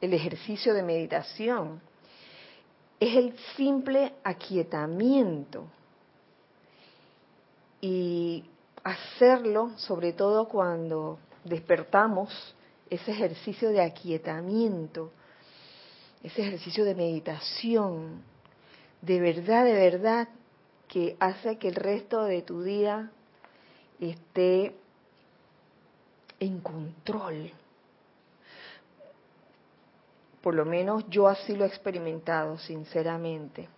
El ejercicio de meditación es el simple aquietamiento. Y hacerlo, sobre todo cuando despertamos, ese ejercicio de aquietamiento, ese ejercicio de meditación, de verdad, de verdad, que hace que el resto de tu día esté en control. Por lo menos yo así lo he experimentado, sinceramente.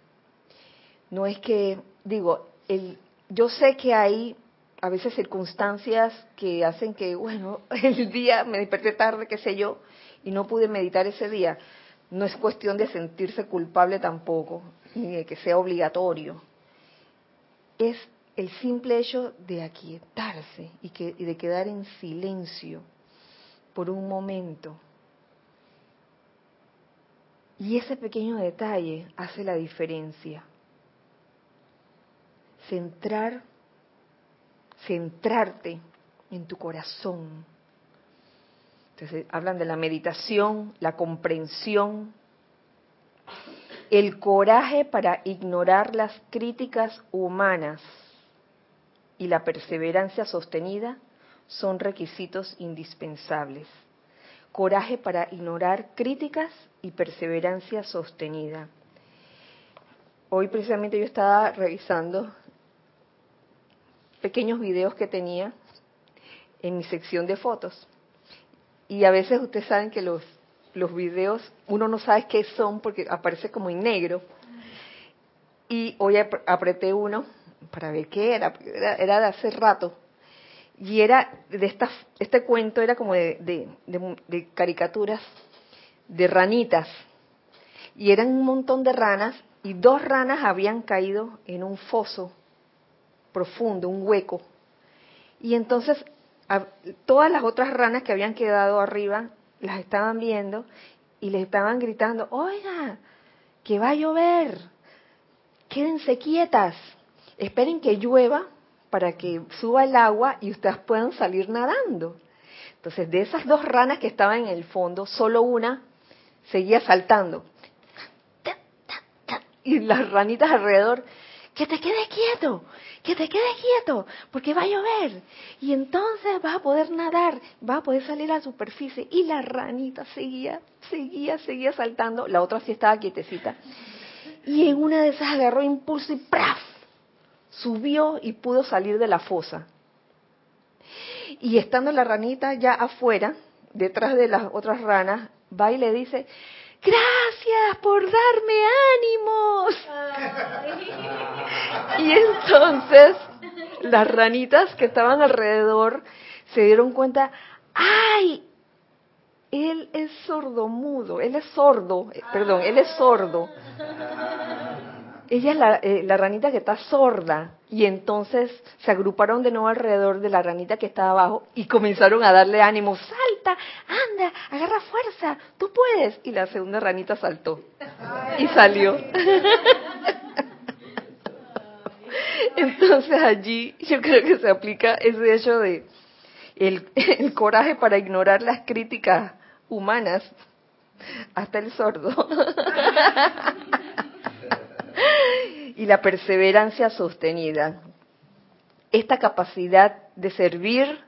No es que, digo, el, yo sé que hay a veces circunstancias que hacen que, bueno, el día me desperté tarde, qué sé yo, y no pude meditar ese día. No es cuestión de sentirse culpable tampoco, ni de que sea obligatorio. Es el simple hecho de aquietarse y, que, de quedar en silencio por un momento Y ese pequeño detalle hace la diferencia. Centrar, centrarte en tu corazón. Entonces hablan de la meditación, la comprensión, el coraje para ignorar las críticas humanas y la perseverancia sostenida son requisitos indispensables. Coraje para ignorar críticas y perseverancia sostenida. Hoy precisamente yo estaba revisando pequeños videos que tenía en mi sección de fotos. Y a veces ustedes saben que los, los videos uno no sabe qué son porque aparece como en negro. Y hoy apreté uno para ver qué era, era, de hace rato. Y era de esta, este cuento era como de, de caricaturas de ranitas. Y eran un montón de ranas y dos ranas habían caído en un foso profundo, un hueco. Y entonces todas las otras ranas que habían quedado arriba las estaban viendo y les estaban gritando, oiga, que va a llover, quédense quietas, esperen que llueva para que suba el agua y ustedes puedan salir nadando. Entonces, de esas dos ranas que estaban en el fondo, solo una seguía saltando. Y las ranitas alrededor, que te quedes quieto, que te quedes quieto, porque va a llover. Y entonces vas a poder nadar, vas a poder salir a la superficie. Y la ranita seguía, seguía, seguía saltando. La otra sí estaba quietecita. Y en una de esas agarró impulso y ¡praf! Subió y pudo salir de la fosa. Y estando la ranita ya afuera, detrás de las otras ranas, va y le dice, gracias por darme ánimos. y entonces las ranitas que estaban alrededor se dieron cuenta, ay, él es sordomudo, él es sordo, eh, perdón, él es sordo. Ella es la, eh, la, ranita que está sorda y entonces se agruparon de nuevo alrededor de la ranita que estaba abajo y comenzaron a darle ánimo, salta, anda, agarra fuerza, tú puedes. Y la segunda ranita saltó y salió. Entonces allí yo creo que se aplica ese hecho de el, el coraje para ignorar las críticas humanas hasta el sordo y la perseverancia sostenida. Esta capacidad de servir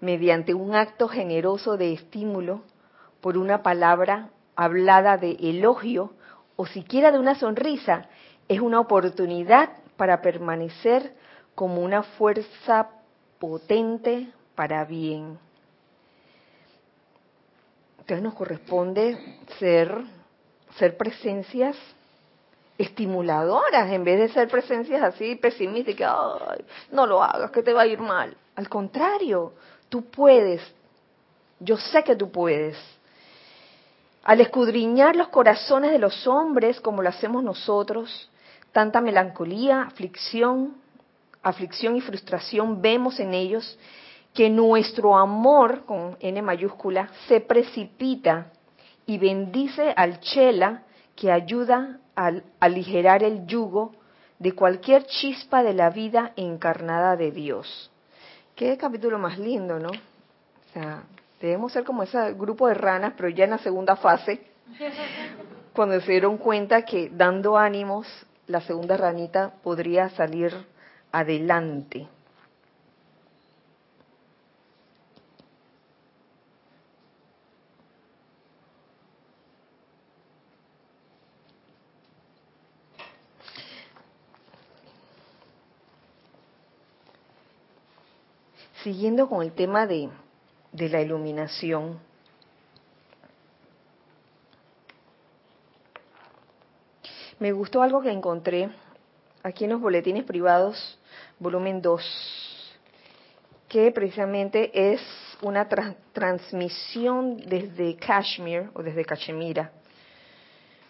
mediante un acto generoso de estímulo por una palabra hablada de elogio o siquiera de una sonrisa es una oportunidad para permanecer como una fuerza potente para bien. Entonces nos corresponde ser, ser presencias estimuladoras en vez de ser presencias así pesimistas, no lo hagas, que te va a ir mal. Al contrario, tú puedes, yo sé que tú puedes. Al escudriñar los corazones de los hombres como lo hacemos nosotros, tanta melancolía, aflicción, aflicción y frustración vemos en ellos que nuestro amor, con N mayúscula, se precipita y bendice al Chela que ayuda a aligerar el yugo de cualquier chispa de la vida encarnada de Dios. Qué capítulo más lindo, ¿no? O sea, debemos ser como ese grupo de ranas, pero ya en la segunda fase, cuando se dieron cuenta que dando ánimos, la segunda ranita podría salir adelante. Siguiendo con el tema de, la iluminación, me gustó algo que encontré aquí en los boletines privados, volumen 2, que precisamente es una transmisión desde Kashmir o desde Cachemira,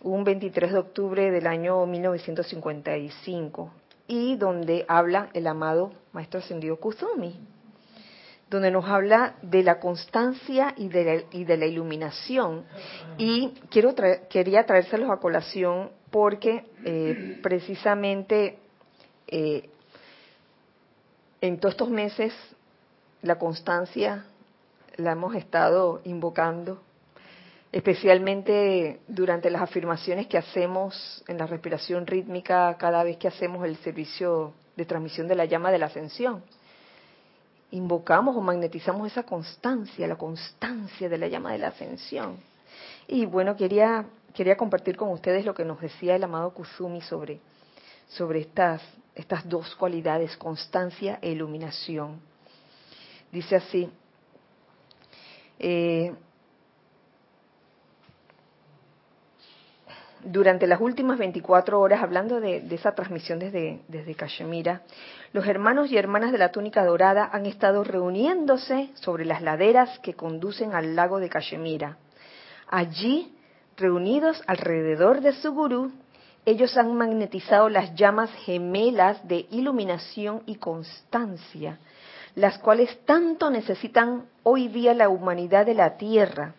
un 23 de octubre del año 1955, y donde habla el amado Maestro Ascendido Kusumi donde nos habla de la constancia y de la, y de la iluminación. Y quiero quería traérselos a colación porque eh, precisamente eh, en todos estos meses la constancia la hemos estado invocando, especialmente durante las afirmaciones que hacemos en la respiración rítmica cada vez que hacemos el servicio de transmisión de la llama de la ascensión invocamos o magnetizamos esa constancia, la constancia de la llama de la ascensión. Y bueno, quería, quería compartir con ustedes lo que nos decía el amado Kusumi sobre, sobre estas, estas dos cualidades, constancia e iluminación. Dice así, eh, durante las últimas 24 horas, hablando de, esa transmisión desde, desde Cachemira, los hermanos y hermanas de la túnica dorada han estado reuniéndose sobre las laderas que conducen al lago de Cachemira. Allí, reunidos alrededor de su gurú, ellos han magnetizado las llamas gemelas de iluminación y constancia, las cuales tanto necesitan hoy día la humanidad de la Tierra,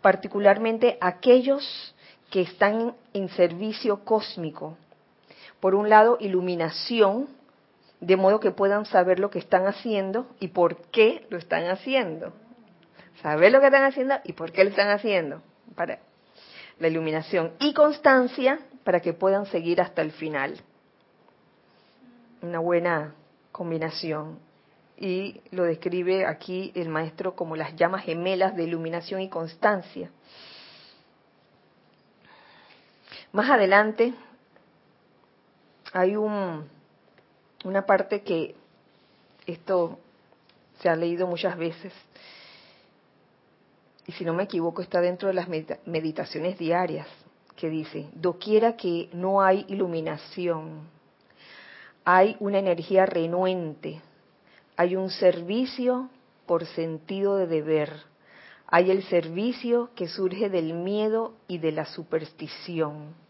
particularmente aquellos que están en servicio cósmico. Por un lado, iluminación, de modo que puedan saber lo que están haciendo y por qué lo están haciendo. Saber lo que están haciendo y por qué lo están haciendo. Para la iluminación. Y constancia para que puedan seguir hasta el final. Una buena combinación. Y lo describe aquí el maestro como las llamas gemelas de iluminación y constancia. Más adelante hay un, una parte que esto se ha leído muchas veces. Y si no me equivoco está dentro de las meditaciones diarias que dice, doquiera que no hay iluminación, hay una energía renuente, hay un servicio por sentido de deber, hay el servicio que surge del miedo y de la superstición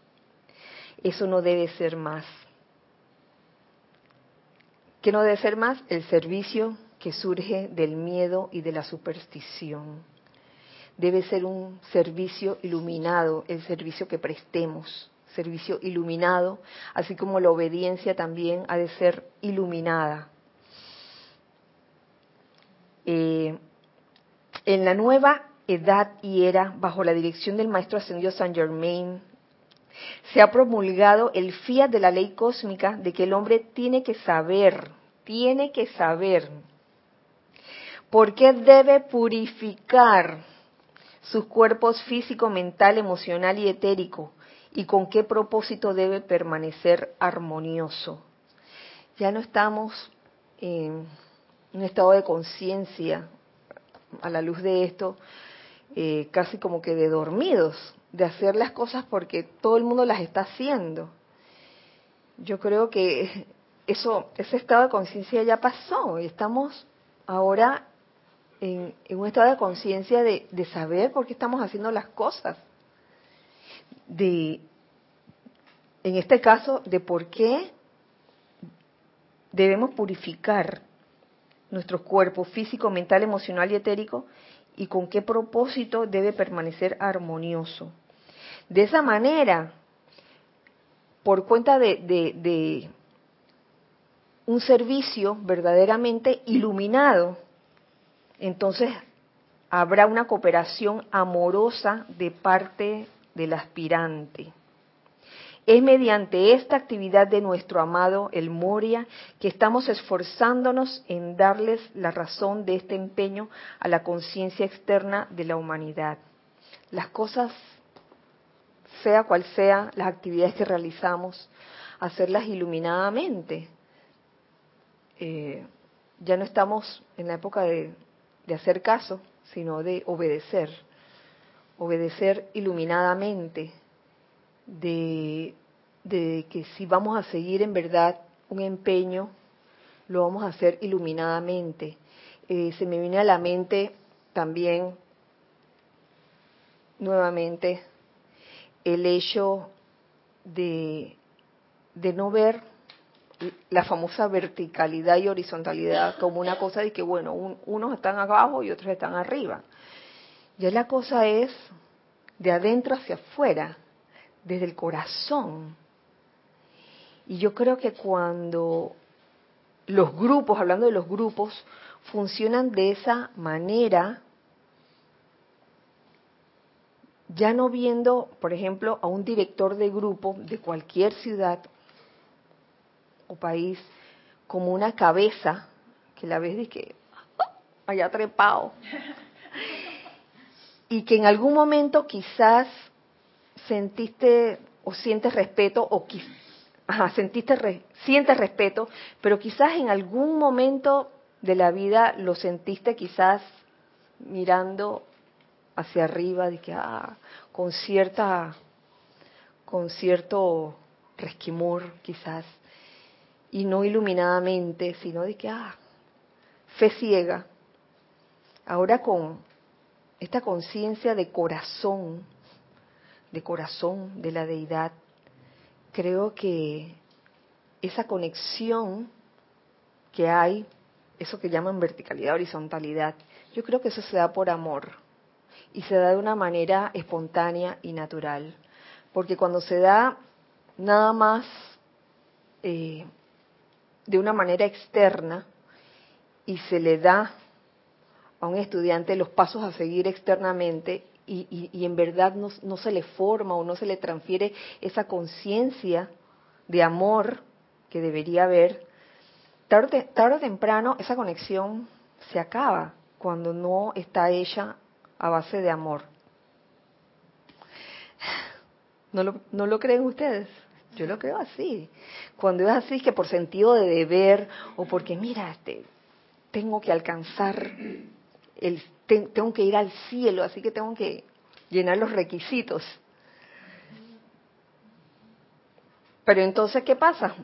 eso no debe ser más. ¿Qué no debe ser más? El servicio que surge del miedo y de la superstición. Debe ser un servicio iluminado, el servicio que prestemos, servicio iluminado, así como la obediencia también ha de ser iluminada. Eh, en la nueva edad y era, bajo la dirección del Maestro Ascendido Saint Germain, se ha promulgado el fiat de la ley cósmica de que el hombre tiene que saber, tiene que saber por qué debe purificar sus cuerpos físico, mental, emocional y etérico y con qué propósito debe permanecer armonioso. Ya no estamos en un estado de conciencia a la luz de esto, eh, casi como que de dormidos, de hacer las cosas porque todo el mundo las está haciendo. Yo creo que eso, ese estado de conciencia ya pasó y estamos ahora en, un estado de conciencia de, saber por qué estamos haciendo las cosas. De, en este caso, de por qué debemos purificar nuestro cuerpo físico, mental, emocional y etérico y con qué propósito debe permanecer armonioso. De esa manera, por cuenta de, un servicio verdaderamente iluminado, entonces habrá una cooperación amorosa de parte del aspirante. Es mediante esta actividad de nuestro amado el Moria que estamos esforzándonos en darles la razón de este empeño a la conciencia externa de la humanidad. Las cosas sea cual sea las actividades que realizamos, hacerlas iluminadamente. Eh, ya no estamos en la época de, hacer caso, sino de obedecer, obedecer iluminadamente, de, que si vamos a seguir en verdad un empeño, lo vamos a hacer iluminadamente. Eh, se me viene a la mente también nuevamente el hecho de, no ver la famosa verticalidad y horizontalidad como una cosa de que, bueno, unos están abajo y otros están arriba. Ya la cosa es de adentro hacia afuera, desde el corazón. Y yo creo que cuando los grupos, hablando de los grupos, funcionan de esa manera, ya no viendo, por ejemplo, a un director de grupo de cualquier ciudad o país como una cabeza que la ves de que haya trepado y que en algún momento quizás sentiste o sientes respeto o ajá, sentiste sientes respeto, pero quizás en algún momento de la vida lo sentiste quizás mirando hacia arriba de que ah, con cierta con cierto resquimor quizás y no iluminadamente, sino de que ah, fe ciega. Ahora con esta conciencia de corazón, de corazón de la deidad, creo que esa conexión que hay, eso que llaman verticalidad, horizontalidad, yo creo que eso se da por amor y se da de una manera espontánea y natural. Porque cuando se da nada más eh, de una manera externa y se le da a un estudiante los pasos a seguir externamente y, en verdad no, se le forma o no se le transfiere esa conciencia de amor que debería haber, tarde, tarde o temprano esa conexión se acaba cuando no está hecha a base de amor. ¿No lo, ¿No lo creen ustedes? Yo lo creo así. Cuando es así, que por sentido de deber o porque, mira, este, tengo que alcanzar, el, tengo que ir al cielo, así que tengo que llenar los requisitos. Pero entonces, ¿qué pasa?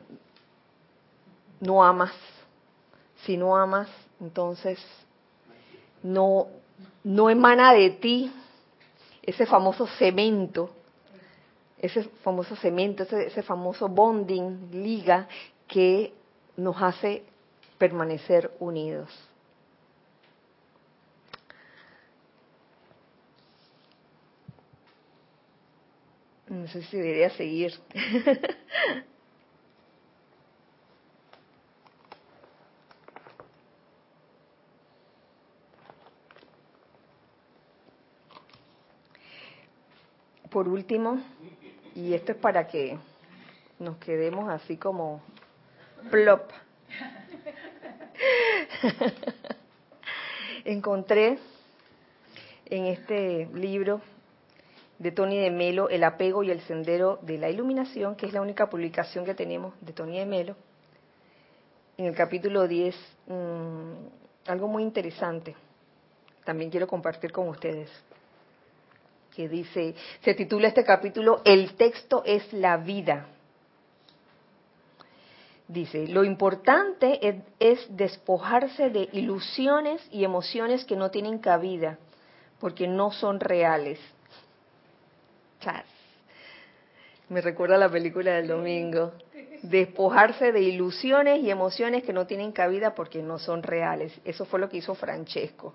No amas. Si no amas, entonces no no emana de ti ese famoso cemento, ese famoso cemento, ese, famoso bonding, liga, que nos hace permanecer unidos. No sé si debería seguir. por último, y esto es para que nos quedemos así como plop. Encontré en este libro de Tony de Melo, El apego y el sendero de la iluminación, que es la única publicación que tenemos de Tony de Melo, en el capítulo 10, mm, algo muy interesante. También quiero compartir con ustedes que dice, se titula este capítulo, El texto es la vida. Dice, lo importante es, despojarse de ilusiones y emociones que no tienen cabida, porque no son reales. Me recuerda la película del domingo. Despojarse de ilusiones y emociones que no tienen cabida porque no son reales. Eso fue lo que hizo Francesco.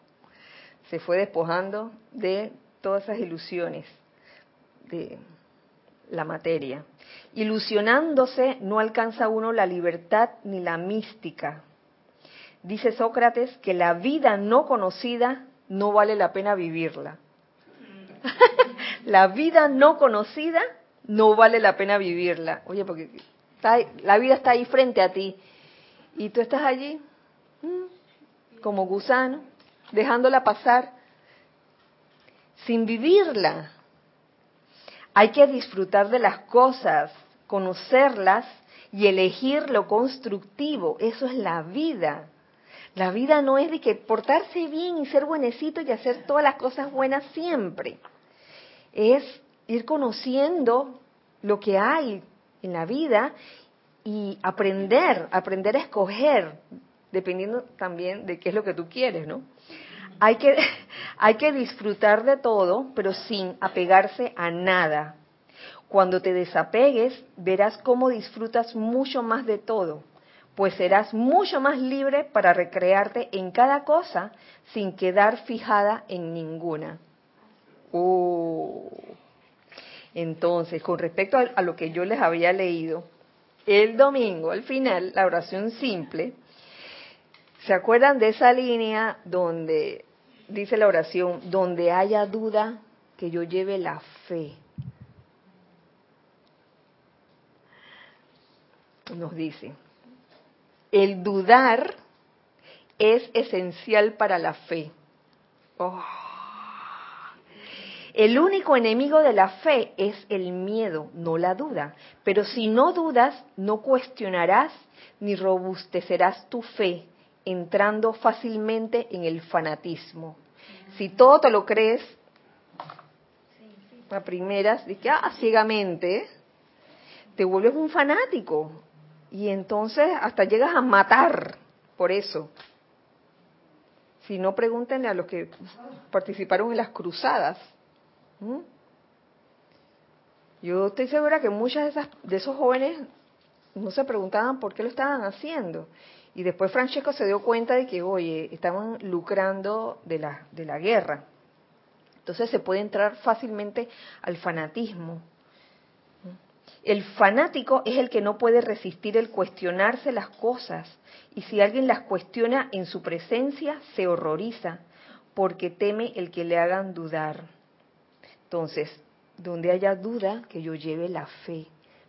Se fue despojando de todas esas ilusiones de la materia. Ilusionándose no alcanza uno la libertad ni la mística. Dice Sócrates que la vida no conocida no vale la pena vivirla. la vida no conocida no vale la pena vivirla. Oye, porque la vida está ahí frente a ti y tú estás allí mm, como gusano, dejándola pasar sin vivirla. Hay que disfrutar de las cosas, conocerlas y elegir lo constructivo. Eso es la vida. La vida no es de que portarse bien y ser buenecito y hacer todas las cosas buenas siempre. Es ir conociendo lo que hay en la vida y aprender, aprender a escoger, dependiendo también de qué es lo que tú quieres, ¿no? Hay que, hay que disfrutar de todo, pero sin apegarse a nada. Cuando te desapegues, verás cómo disfrutas mucho más de todo. pues serás mucho más libre para recrearte en cada cosa sin quedar fijada en ninguna. Oh. Entonces, con respecto a, lo que yo les había leído, el domingo, al final, la oración simple, ¿se acuerdan de esa línea donde dice la oración, donde haya duda, que yo lleve la fe? Nos dice, el dudar es esencial para la fe. Oh. El único enemigo de la fe es el miedo, no la duda. Pero si no dudas, no cuestionarás ni robustecerás tu fe, entrando fácilmente en el fanatismo. Si todo te lo crees a primeras, que, ah, ciegamente, te vuelves un fanático, y entonces hasta llegas a matar por eso. Si no, pregúntenle a los que participaron en las cruzadas. Yo estoy segura que muchas de, esas, de esos jóvenes no se preguntaban por qué lo estaban haciendo. Y después Francesco se dio cuenta de que, oye, estaban lucrando de la, de la guerra. Entonces se puede entrar fácilmente al fanatismo. El fanático es el que no puede resistir el cuestionarse las cosas y si alguien las cuestiona en su presencia se horroriza porque teme el que le hagan dudar. Entonces, donde haya duda, que yo lleve la fe.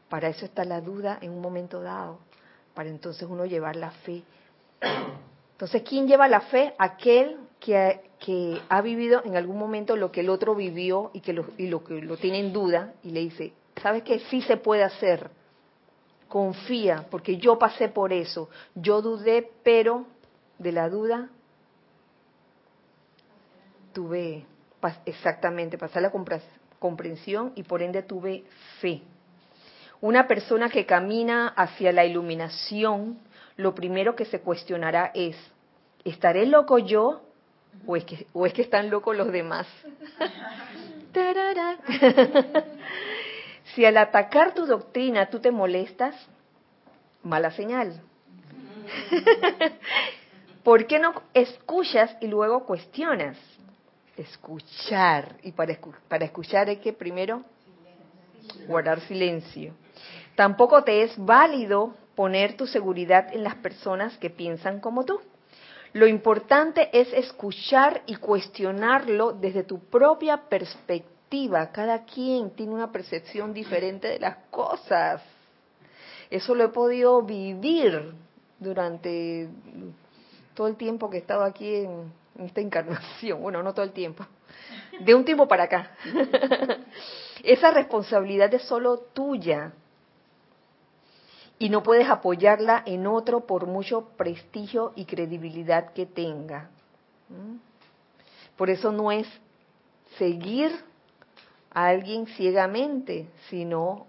Para eso está la duda en un momento dado, para entonces uno llevar la fe. Entonces, ¿quién lleva la fe? Aquel que, que ha vivido en algún momento lo que el otro vivió y, que lo, y lo que lo tiene en duda y le dice, ¿Sabes que sí se puede hacer? Confía, porque yo pasé por eso. Yo dudé, pero de la duda tuve exactamente, pasar la comprensión y por ende tuve fe. Una persona que camina hacia la iluminación, lo primero que se cuestionará es, ¿estaré loco yo o es que, o es que están locos los demás? Si al atacar tu doctrina tú te molestas, mala señal. ¿Por qué no escuchas y luego cuestionas? Escuchar. Y para, para escuchar hay que primero guardar silencio. Tampoco te es válido poner tu seguridad en las personas que piensan como tú. Lo importante es escuchar y cuestionarlo desde tu propia perspectiva cada quien tiene una percepción diferente de las cosas. Eso lo he podido vivir durante todo el tiempo que he estado aquí en, esta encarnación. Bueno, no todo el tiempo. De un tiempo para acá. Esa responsabilidad es solo tuya. Y no puedes apoyarla en otro por mucho prestigio y credibilidad que tenga. ¿Mm? Por eso no es seguir a alguien ciegamente, sino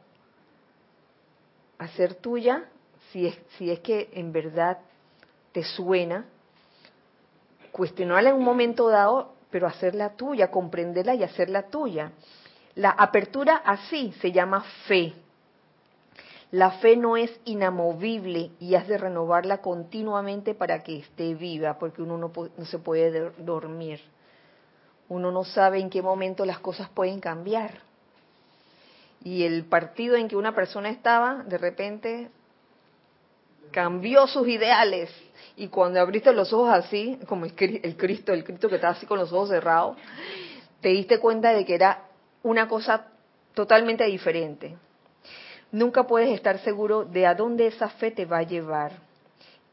hacer tuya, si es, si es que en verdad te suena, cuestionarla en un momento dado, pero hacerla tuya, comprenderla y hacerla tuya. La apertura así se llama fe. La fe no es inamovible y has de renovarla continuamente para que esté viva, porque uno no, no se puede dormir. Uno no sabe en qué momento las cosas pueden cambiar. Y el partido en que una persona estaba, de repente cambió sus ideales. Y cuando abriste los ojos así, como el, Cristo, el Cristo que estaba así con los ojos cerrados, te diste cuenta de que era una cosa totalmente diferente. Nunca puedes estar seguro de a dónde esa fe te va a llevar.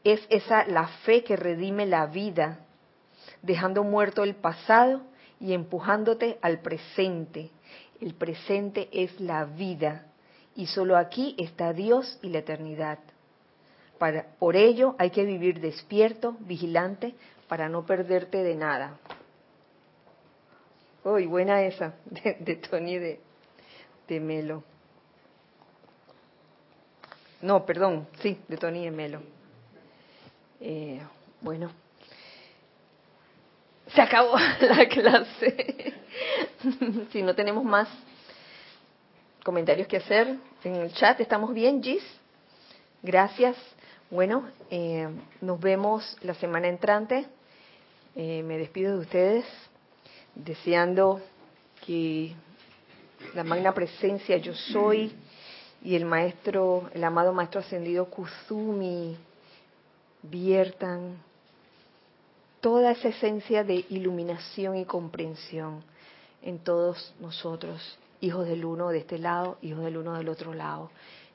Es esa la fe que redime la vida, dejando muerto el pasado y empujándote al presente. El presente es la vida y solo aquí está Dios y la eternidad. Para, por ello hay que vivir despierto, vigilante, para no perderte de nada. Uy, buena esa, de, Tony de, de Melo. No, perdón, sí, de Tony de Melo. Eh, bueno, se acabó la clase. si no tenemos más comentarios que hacer en el chat, ¿estamos bien, Gis? Gracias Bueno, eh, nos vemos la semana entrante. Eh, me despido de ustedes deseando que la magna presencia yo soy y el maestro, el amado maestro ascendido Kusumi viertan toda esa esencia de iluminación y comprensión en todos nosotros, hijos del uno de este lado, hijos del uno del otro lado.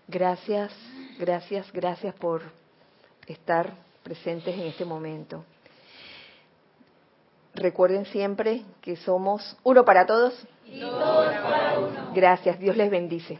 Gracias, gracias, gracias por estar presentes en este momento. Recuerden siempre que somos uno para todos y todos para uno. Gracias, Dios les bendice.